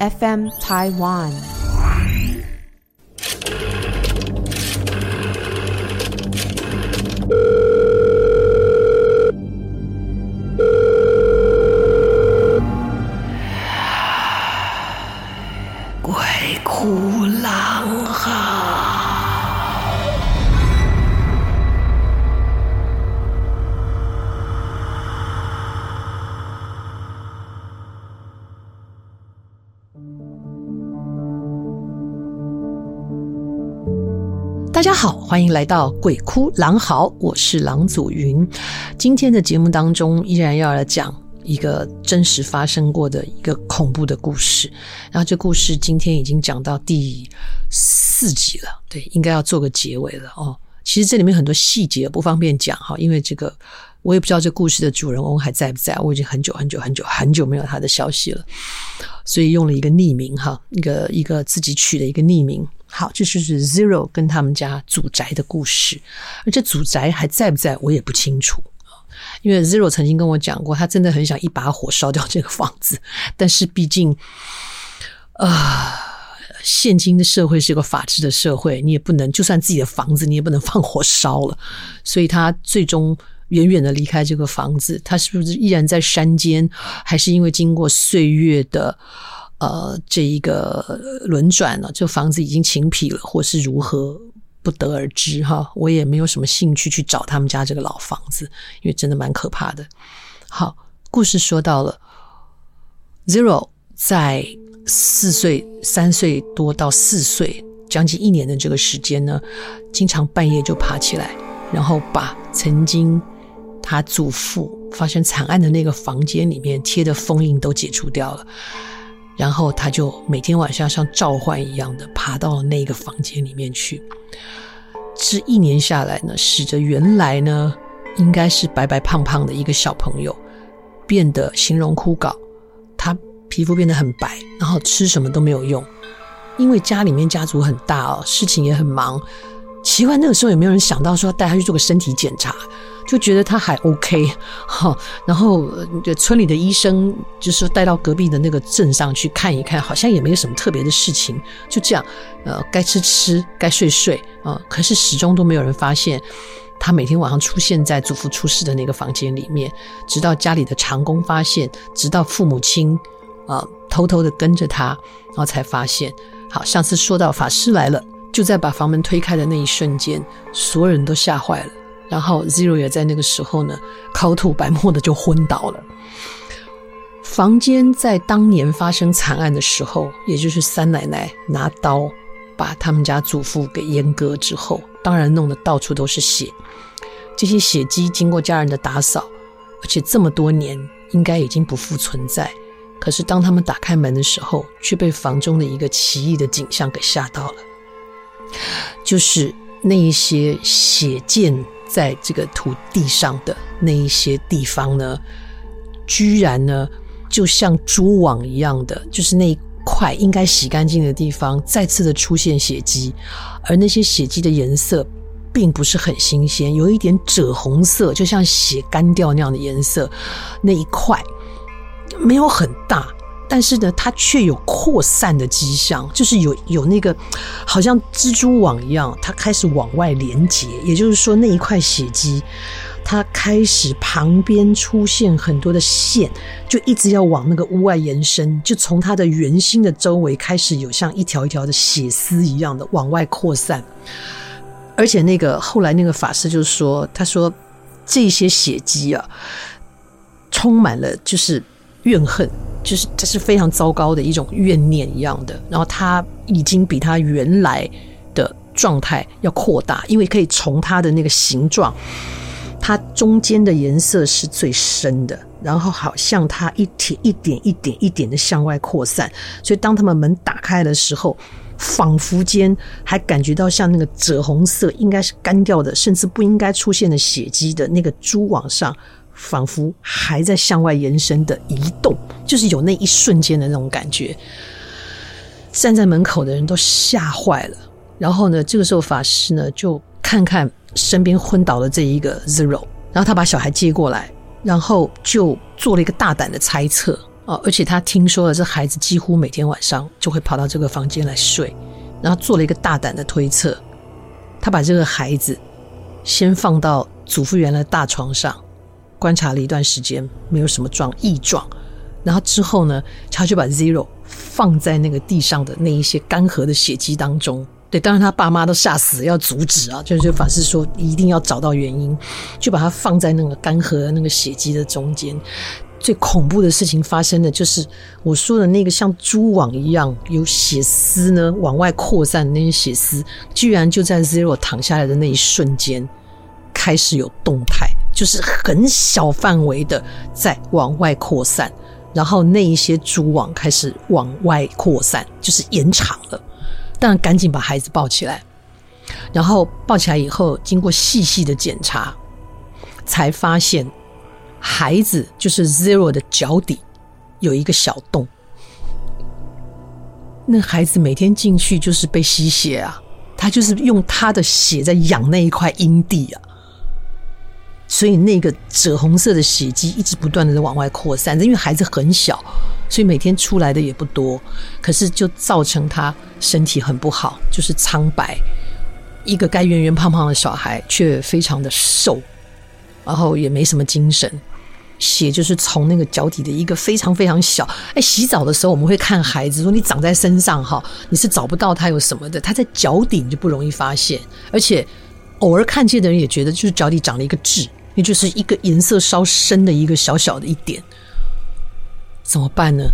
FM Taiwan。大家好，欢迎来到鬼哭狼嚎，我是狼祖云。今天的节目当中，依然要来讲一个真实发生过的一个恐怖的故事。然后这故事今天已经讲到第四集了，对，应该要做个结尾了哦。其实这里面很多细节不方便讲哈，因为这个我也不知道这故事的主人翁还在不在，我已经很久很久很久很久没有他的消息了，所以用了一个匿名哈，一个一个自己取的一个匿名。好，这就是 Zero 跟他们家祖宅的故事，而这祖宅还在不在，我也不清楚。因为 Zero 曾经跟我讲过，他真的很想一把火烧掉这个房子，但是毕竟，啊、现今的社会是一个法治的社会，你也不能就算自己的房子，你也不能放火烧了，所以他最终远远的离开这个房子。他是不是依然在山间，还是因为经过岁月的？呃，这一个轮转呢，这房子已经晴皮了，或是如何，不得而知哈。我也没有什么兴趣去找他们家这个老房子，因为真的蛮可怕的。好，故事说到了，Zero 在四岁、三岁多到四岁，将近一年的这个时间呢，经常半夜就爬起来，然后把曾经他祖父发生惨案的那个房间里面贴的封印都解除掉了。然后他就每天晚上像召唤一样的爬到那个房间里面去。这一年下来呢，使得原来呢应该是白白胖胖的一个小朋友，变得形容枯槁。他皮肤变得很白，然后吃什么都没有用，因为家里面家族很大哦，事情也很忙。奇怪，那个时候有没有人想到说带他去做个身体检查？就觉得他还 OK 哈，然后村里的医生就是说带到隔壁的那个镇上去看一看，好像也没有什么特别的事情，就这样，呃，该吃吃，该睡睡啊。可是始终都没有人发现他每天晚上出现在祖父出事的那个房间里面，直到家里的长工发现，直到父母亲啊偷偷的跟着他，然后才发现。好，上次说到法师来了。就在把房门推开的那一瞬间，所有人都吓坏了。然后 Zero 也在那个时候呢，口吐白沫的就昏倒了。房间在当年发生惨案的时候，也就是三奶奶拿刀把他们家祖父给阉割之后，当然弄得到处都是血。这些血迹经过家人的打扫，而且这么多年应该已经不复存在。可是当他们打开门的时候，却被房中的一个奇异的景象给吓到了。就是那一些血溅在这个土地上的那一些地方呢，居然呢，就像蛛网一样的，就是那一块应该洗干净的地方，再次的出现血迹，而那些血迹的颜色并不是很新鲜，有一点赭红色，就像血干掉那样的颜色，那一块没有很大。但是呢，它却有扩散的迹象，就是有有那个好像蜘蛛网一样，它开始往外连接。也就是说，那一块血迹，它开始旁边出现很多的线，就一直要往那个屋外延伸，就从它的圆心的周围开始有像一条一条的血丝一样的往外扩散。而且那个后来那个法师就说，他说这些血迹啊，充满了就是怨恨。就是这是非常糟糕的一种怨念一样的，然后它已经比它原来的状态要扩大，因为可以从它的那个形状，它中间的颜色是最深的，然后好像它一点一点一点一点的向外扩散，所以当他们门打开的时候，仿佛间还感觉到像那个赭红色，应该是干掉的，甚至不应该出现的血迹的那个蛛网上。仿佛还在向外延伸的移动，就是有那一瞬间的那种感觉。站在门口的人都吓坏了。然后呢，这个时候法师呢就看看身边昏倒的这一个 Zero，然后他把小孩接过来，然后就做了一个大胆的猜测。哦，而且他听说了这孩子几乎每天晚上就会跑到这个房间来睡，然后做了一个大胆的推测，他把这个孩子先放到祖父原来大床上，观察了一段时间，没有什么状异状，然后之后呢，他就把 Zero 放在那个地上的那一些干涸的血迹当中。对，当然他爸妈都吓死，要阻止啊，就是法师说一定要找到原因，就把它放在那个干涸的那个血迹的中间。最恐怖的事情发生的就是我说的那个像蛛网一样有血丝呢往外扩散的那些血丝，居然就在 Zero 躺下来的那一瞬间开始有动态，就是很小范围的在往外扩散，然后那一些蛛网开始往外扩散，就是延长了。当然，赶紧把孩子抱起来，然后抱起来以后，经过细细的检查，才发现孩子就是 Zero 的脚底有一个小洞。那孩子每天进去就是被吸血啊，他就是用他的血在养那一块阴蒂啊，所以那个赭红色的血迹一直不断的往外扩散，因为孩子很小。所以每天出来的也不多，可是就造成他身体很不好，就是苍白。一个该圆圆胖胖的小孩，却非常的瘦，然后也没什么精神。血就是从那个脚底的一个非常非常小。哎，洗澡的时候我们会看孩子，说你长在身上哈，你是找不到他有什么的，他在脚底就不容易发现。而且偶尔看见的人也觉得，就是脚底长了一个痣，那就是一个颜色稍深的一个小小的一点。怎么办呢？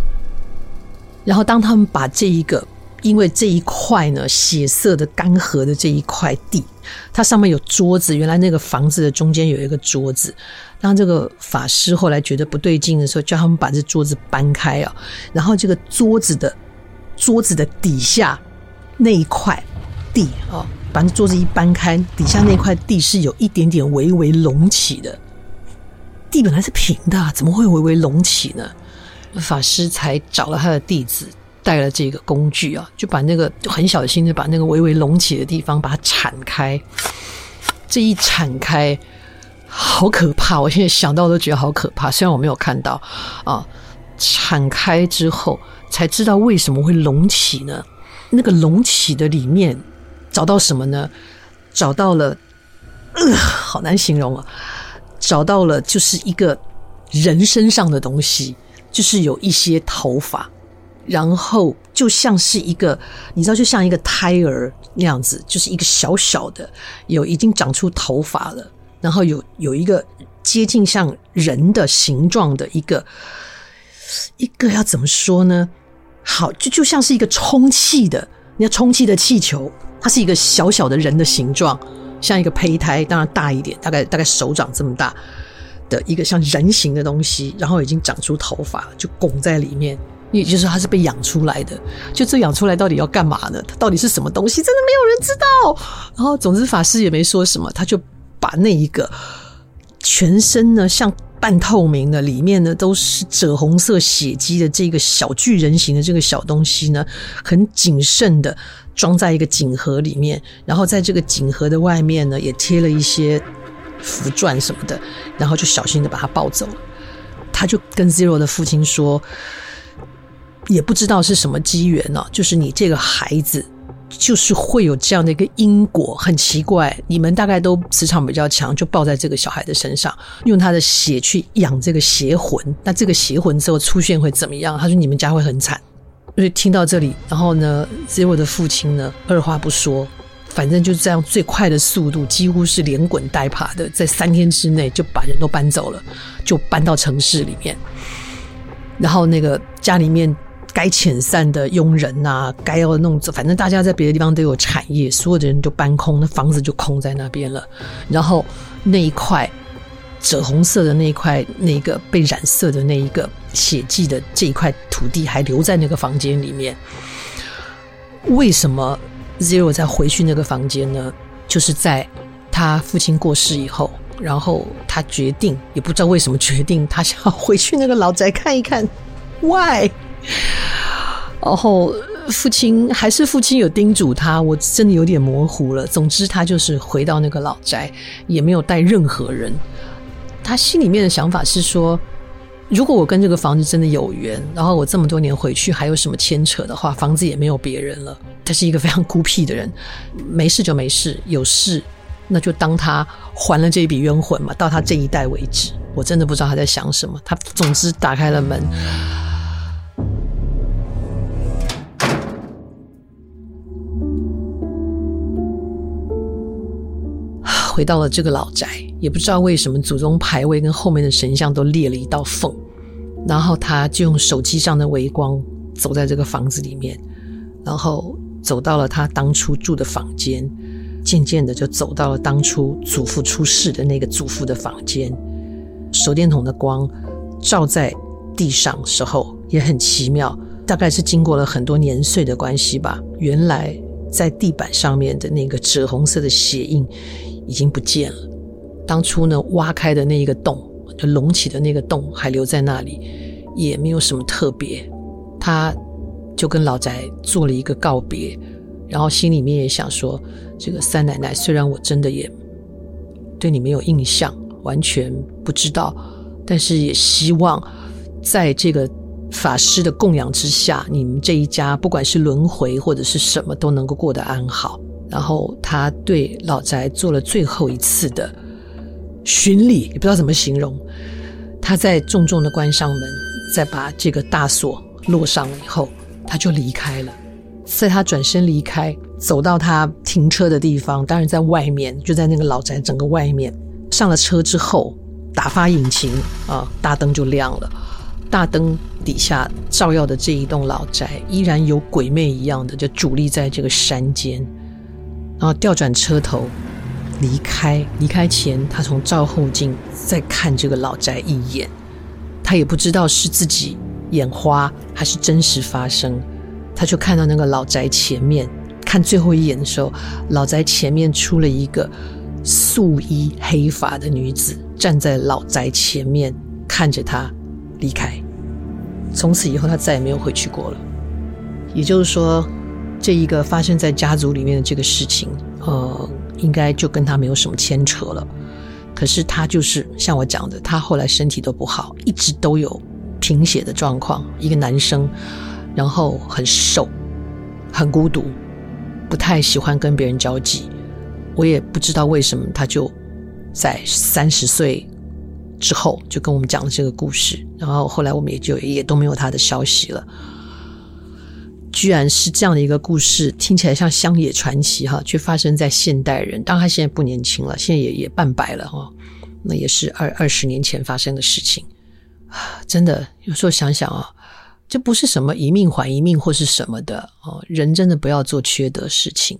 然后当他们把这一个，因为这一块呢血色的干涸的这一块地，它上面有桌子，原来那个房子的中间有一个桌子。当这个法师后来觉得不对劲的时候，叫他们把这桌子搬开啊，然后这个桌子的桌子的底下那一块地啊，把那桌子一搬开，底下那块地是有一点点微微隆起的。地本来是平的，怎么会微微隆起呢？法师才找了他的弟子，带了这个工具啊，就把那个就很小心的把那个微微隆起的地方把它铲开。这一铲开，好可怕！我现在想到都觉得好可怕。虽然我没有看到啊，铲开之后才知道为什么会隆起呢？那个隆起的里面找到什么呢？找到了，呃，好难形容啊！找到了就是一个人身上的东西。就是有一些头发，然后就像是一个，你知道，就像一个胎儿那样子，就是一个小小的，有已经长出头发了，然后有有一个接近像人的形状的一个一个要怎么说呢？好，就就像是一个充气的，你要充气的气球，它是一个小小的人的形状，像一个胚胎，当然大一点，大概大概手掌这么大。的一个像人形的东西，然后已经长出头发，就拱在里面。也就是，它是被养出来的。就这养出来到底要干嘛呢？它到底是什么东西？真的没有人知道。然后，总之法师也没说什么，他就把那一个全身呢像半透明的，里面呢都是赭红色血迹的这个小巨人形的这个小东西呢，很谨慎的装在一个锦盒里面，然后在这个锦盒的外面呢也贴了一些。符篆什么的，然后就小心的把他抱走了。他就跟 Zero 的父亲说，也不知道是什么机缘呢，就是你这个孩子，就是会有这样的一个因果，很奇怪。你们大概都磁场比较强，就抱在这个小孩的身上，用他的血去养这个邪魂。那这个邪魂之后出现会怎么样？他说你们家会很惨。所以听到这里，然后呢，Zero 的父亲呢，二话不说。反正就是这样，最快的速度几乎是连滚带爬的，在三天之内就把人都搬走了，就搬到城市里面。然后那个家里面该遣散的佣人呐、啊，该要弄走，反正大家在别的地方都有产业，所有的人就搬空，那房子就空在那边了。然后那一块赭红色的那一块，那个被染色的那一个血迹的这一块土地还留在那个房间里面。为什么？Zero 再回去那个房间呢，就是在他父亲过世以后，然后他决定，也不知道为什么决定，他想要回去那个老宅看一看。Why？然后父亲还是父亲有叮嘱他，我真的有点模糊了。总之，他就是回到那个老宅，也没有带任何人。他心里面的想法是说，如果我跟这个房子真的有缘，然后我这么多年回去还有什么牵扯的话，房子也没有别人了。他是一个非常孤僻的人，没事就没事，有事那就当他还了这一笔冤魂嘛，到他这一代为止。我真的不知道他在想什么。他总之打开了门，回到了这个老宅，也不知道为什么祖宗牌位跟后面的神像都裂了一道缝。然后他就用手机上的微光走在这个房子里面，然后走到了他当初住的房间，渐渐的就走到了当初祖父出事的那个祖父的房间。手电筒的光照在地上时候也很奇妙，大概是经过了很多年岁的关系吧。原来在地板上面的那个赭红色的血印已经不见了，当初呢挖开的那一个洞。就隆起的那个洞还留在那里，也没有什么特别。他就跟老宅做了一个告别，然后心里面也想说：这个三奶奶，虽然我真的也对你没有印象，完全不知道，但是也希望在这个法师的供养之下，你们这一家不管是轮回或者是什么，都能够过得安好。然后他对老宅做了最后一次的。巡礼也不知道怎么形容，他在重重的关上门，再把这个大锁落上了以后，他就离开了。在他转身离开，走到他停车的地方，当然在外面，就在那个老宅整个外面。上了车之后，打发引擎啊，大灯就亮了。大灯底下照耀的这一栋老宅，依然有鬼魅一样的，就伫立在这个山间。然后调转车头。离开，离开前，他从照后镜再看这个老宅一眼，他也不知道是自己眼花还是真实发生，他就看到那个老宅前面，看最后一眼的时候，老宅前面出了一个素衣黑发的女子，站在老宅前面看着他离开，从此以后他再也没有回去过了。也就是说，这一个发生在家族里面的这个事情，呃。应该就跟他没有什么牵扯了，可是他就是像我讲的，他后来身体都不好，一直都有贫血的状况。一个男生，然后很瘦，很孤独，不太喜欢跟别人交际。我也不知道为什么，他就在三十岁之后就跟我们讲了这个故事，然后后来我们也就也都没有他的消息了。居然是这样的一个故事，听起来像乡野传奇哈，却发生在现代人。当然他现在不年轻了，现在也也半百了哈，那也是二二十年前发生的事情啊！真的，有时候想想啊，这不是什么一命还一命或是什么的哦，人真的不要做缺德事情。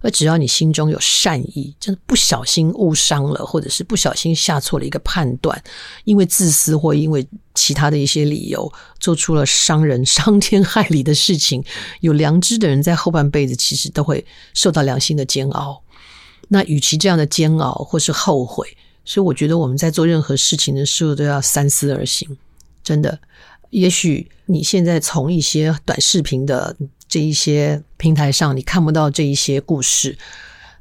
而只要你心中有善意，真的不小心误伤了，或者是不小心下错了一个判断，因为自私或因为其他的一些理由，做出了伤人、伤天害理的事情，有良知的人在后半辈子其实都会受到良心的煎熬。那与其这样的煎熬或是后悔，所以我觉得我们在做任何事情的时候都要三思而行。真的，也许你现在从一些短视频的。这一些平台上，你看不到这一些故事，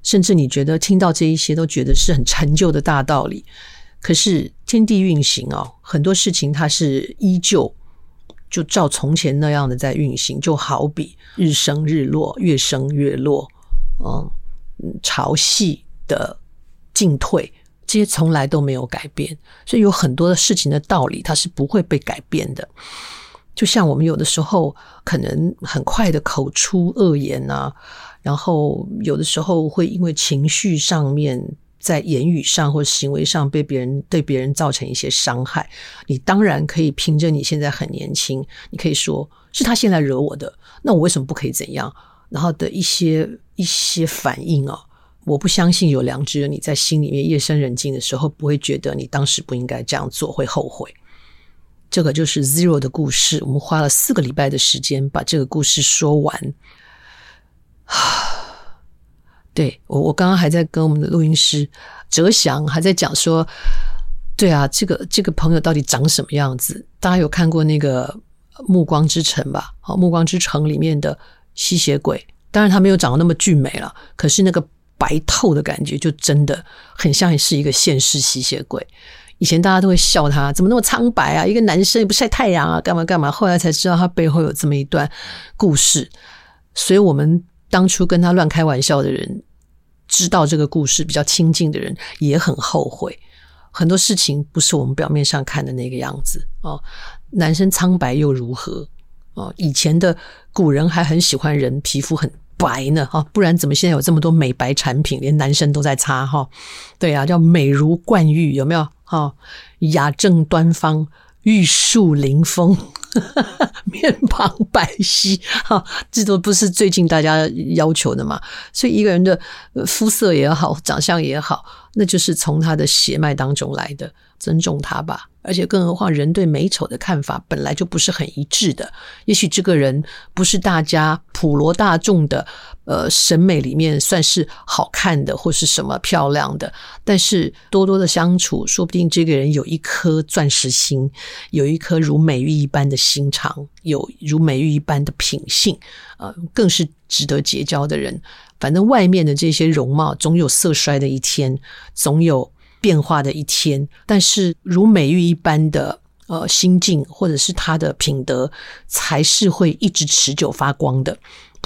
甚至你觉得听到这一些都觉得是很陈旧的大道理。可是天地运行哦，很多事情它是依旧就照从前那样的在运行，就好比日升日落，月升月落，嗯，潮汐的进退，这些从来都没有改变。所以有很多的事情的道理，它是不会被改变的。就像我们有的时候可能很快的口出恶言啊，然后有的时候会因为情绪上面在言语上或行为上被别人对别人造成一些伤害，你当然可以凭着你现在很年轻，你可以说是他现在惹我的，那我为什么不可以怎样？然后的一些一些反应啊，我不相信有良知的你在心里面夜深人静的时候不会觉得你当时不应该这样做，会后悔。这个就是 Zero 的故事，我们花了四个礼拜的时间把这个故事说完。对，我，我刚刚还在跟我们的录音师哲祥还在讲说，对啊，这个这个朋友到底长什么样子？大家有看过那个《暮光之城》吧？好，《暮光之城》里面的吸血鬼，当然他没有长得那么俊美了，可是那个白透的感觉就真的很像是一个现世吸血鬼。以前大家都会笑他，怎么那么苍白啊？一个男生也不晒太阳啊，干嘛干嘛？后来才知道他背后有这么一段故事。所以，我们当初跟他乱开玩笑的人，知道这个故事比较亲近的人也很后悔。很多事情不是我们表面上看的那个样子哦。男生苍白又如何？哦，以前的古人还很喜欢人皮肤很白呢，哈，不然怎么现在有这么多美白产品，连男生都在擦哈？对啊，叫美如冠玉，有没有？哈，雅正端方，玉树临风，面庞白皙，哈，这都不是最近大家要求的嘛？所以一个人的肤色也好，长相也好，那就是从他的血脉当中来的。尊重他吧，而且更何况人对美丑的看法本来就不是很一致的。也许这个人不是大家普罗大众的呃审美里面算是好看的或是什么漂亮的，但是多多的相处，说不定这个人有一颗钻石心，有一颗如美玉一般的心肠，有如美玉一般的品性，呃，更是值得结交的人。反正外面的这些容貌总有色衰的一天，总有。变化的一天，但是如美玉一般的呃心境，或者是他的品德，才是会一直持久发光的。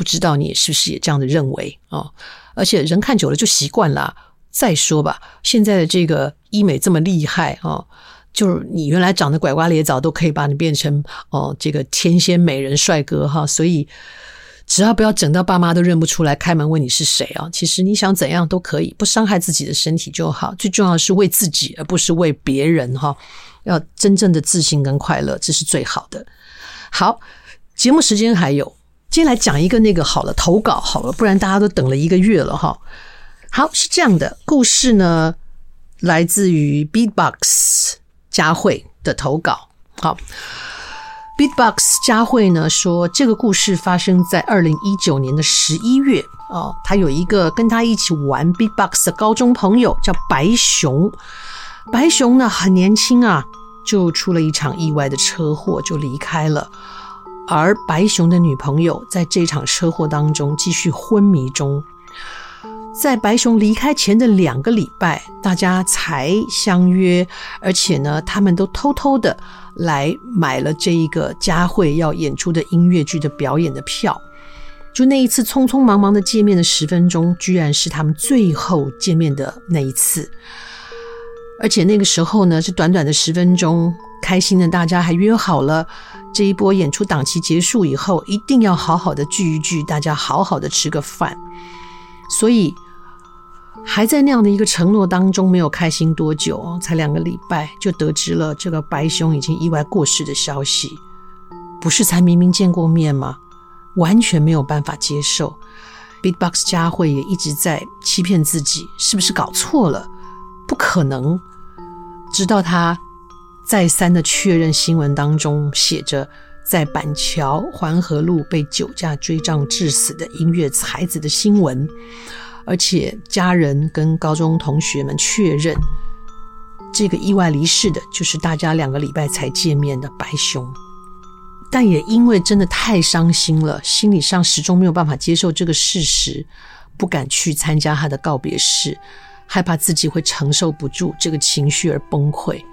不知道你是不是也这样的认为、哦？而且人看久了就习惯了。再说吧，现在的这个医美这么厉害、哦，就是你原来长得拐瓜裂枣，都可以把你变成哦这个天仙美人帅哥哈、所以。只要不要整到爸妈都认不出来，开门问你是谁啊？其实你想怎样都可以，不伤害自己的身体就好。最重要的是为自己，而不是为别人哈。要真正的自信跟快乐，这是最好的。好，节目时间还有，今天来讲一个那个好了，投稿好了，不然大家都等了一个月了哈。好，是这样的故事呢，来自于 Beatbox 佳慧的投稿。好。Beatbox 佳慧呢说，这个故事发生在二零一九年的十一月哦。他有一个跟他一起玩 Beatbox 的高中朋友叫白熊。白熊呢很年轻啊，就出了一场意外的车祸就离开了。而白熊的女朋友在这场车祸当中继续昏迷中。在白熊离开前的两个礼拜，大家才相约，而且呢，他们都偷偷的来买了这一个佳慧要演出的音乐剧的表演的票。就那一次匆匆忙忙的见面的十分钟，居然是他们最后见面的那一次。而且那个时候呢，是短短的十分钟，开心的大家还约好了，这一波演出档期结束以后，一定要好好的聚一聚，大家好好的吃个饭。所以，还在那样的一个承诺当中，没有开心多久，才两个礼拜，就得知了这个白熊已经意外过世的消息。不是才明明见过面吗？完全没有办法接受。Beatbox 佳慧也一直在欺骗自己，是不是搞错了？不可能。直到他再三的确认新闻当中写着。在板桥环河路被酒驾追撞致死的音乐才子的新闻，而且家人跟高中同学们确认，这个意外离世的就是大家两个礼拜才见面的白熊，但也因为真的太伤心了，心理上始终没有办法接受这个事实，不敢去参加他的告别式，害怕自己会承受不住这个情绪而崩溃，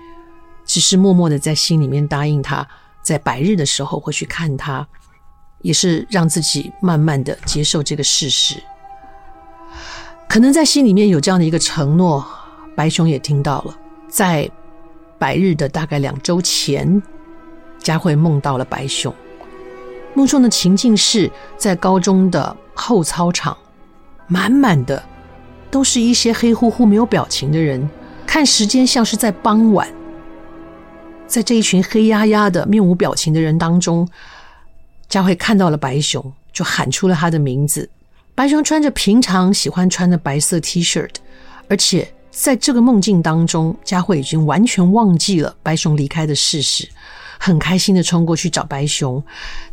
只是默默的在心里面答应他。在白日的时候会去看他，也是让自己慢慢的接受这个事实。可能在心里面有这样的一个承诺，白熊也听到了。在白日的大概两周前，佳慧梦到了白熊。梦中的情境是在高中的后操场，满满的都是一些黑乎乎没有表情的人，看时间像是在傍晚。在这一群黑压压的、面无表情的人当中，佳慧看到了白熊，就喊出了他的名字。白熊穿着平常喜欢穿的白色 T 恤，而且在这个梦境当中，佳慧已经完全忘记了白熊离开的事实，很开心的冲过去找白熊，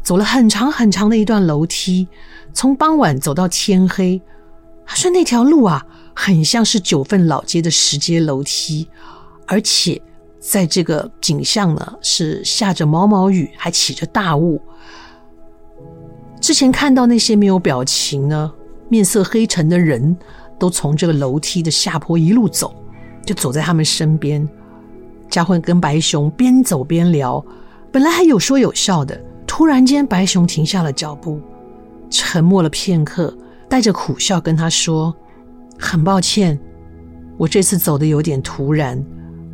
走了很长很长的一段楼梯，从傍晚走到天黑。他说那条路啊，很像是九份老街的石阶楼梯，而且。在这个景象呢，是下着毛毛雨，还起着大雾。之前看到那些没有表情呢，面色黑沉的人，都从这个楼梯的下坡一路走，就走在他们身边。佳慧跟白熊边走边聊，本来还有说有笑的，突然间白熊停下了脚步，沉默了片刻，带着苦笑跟他说：“很抱歉，我这次走的有点突然，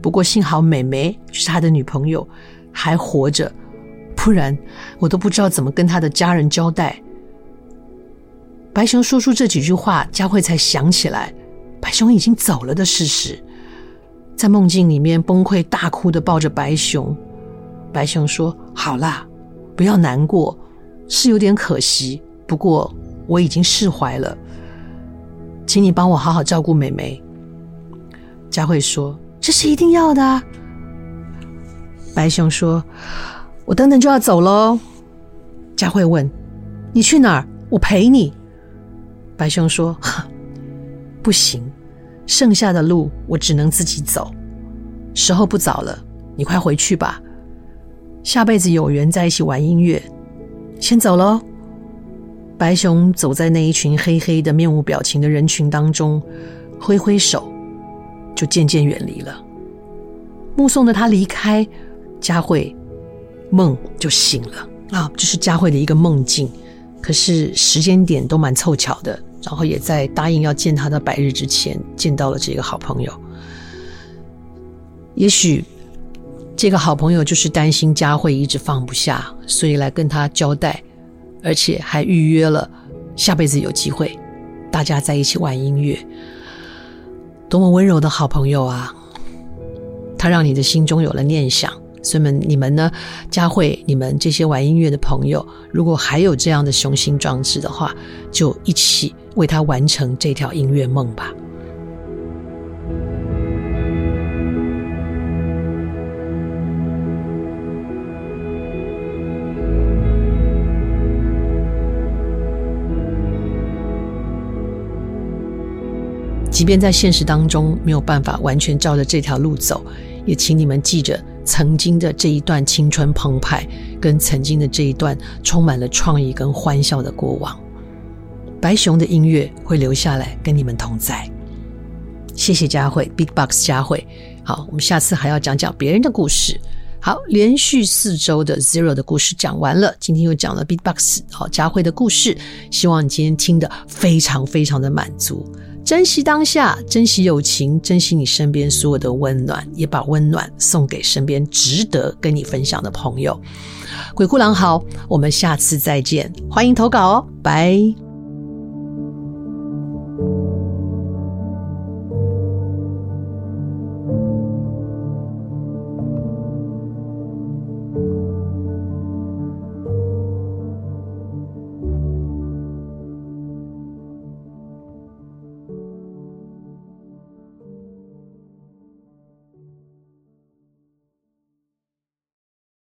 不过幸好美眉是他的女朋友，还活着，不然我都不知道怎么跟他的家人交代。”白熊说出这几句话，佳慧才想起来，白熊已经走了的事实。在梦境里面崩溃大哭的抱着白熊，白熊说：“好啦，不要难过，是有点可惜，不过我已经释怀了，请你帮我好好照顾美眉。”佳慧说：“这是一定要的。”白熊说：“我等等就要走喽。”佳慧问：“你去哪儿？我陪你。”白熊说：“ 不行。”剩下的路我只能自己走，时候不早了，你快回去吧。下辈子有缘在一起玩音乐，先走喽。白熊走在那一群黑黑的、面无表情的人群当中，挥挥手，就渐渐远离了。目送着他离开，佳慧梦就醒了啊！这是佳慧的一个梦境，可是时间点都蛮凑巧的。然后也在答应要见他的百日之前见到了这个好朋友。也许这个好朋友就是担心佳慧一直放不下，所以来跟他交代，而且还预约了下辈子有机会大家在一起玩音乐。多么温柔的好朋友啊！他让你的心中有了念想。所以们，你们呢？佳慧，你们这些玩音乐的朋友，如果还有这样的雄心壮志的话，就一起为他完成这条音乐梦吧。即便在现实当中没有办法完全照着这条路走，也请你们记着。曾经的这一段青春澎湃，跟曾经的这一段充满了创意跟欢笑的过往，白熊的音乐会留下来跟你们同在。谢谢佳慧，Big Box 佳慧。好，我们下次还要讲讲别人的故事。好，连续四周的 Zero 的故事讲完了，今天又讲了 Big Box 好佳慧的故事，希望你今天听得非常非常的满足。珍惜当下，珍惜友情，珍惜你身边所有的温暖，也把温暖送给身边值得跟你分享的朋友。鬼哭狼嚎，我们下次再见，欢迎投稿哦，拜。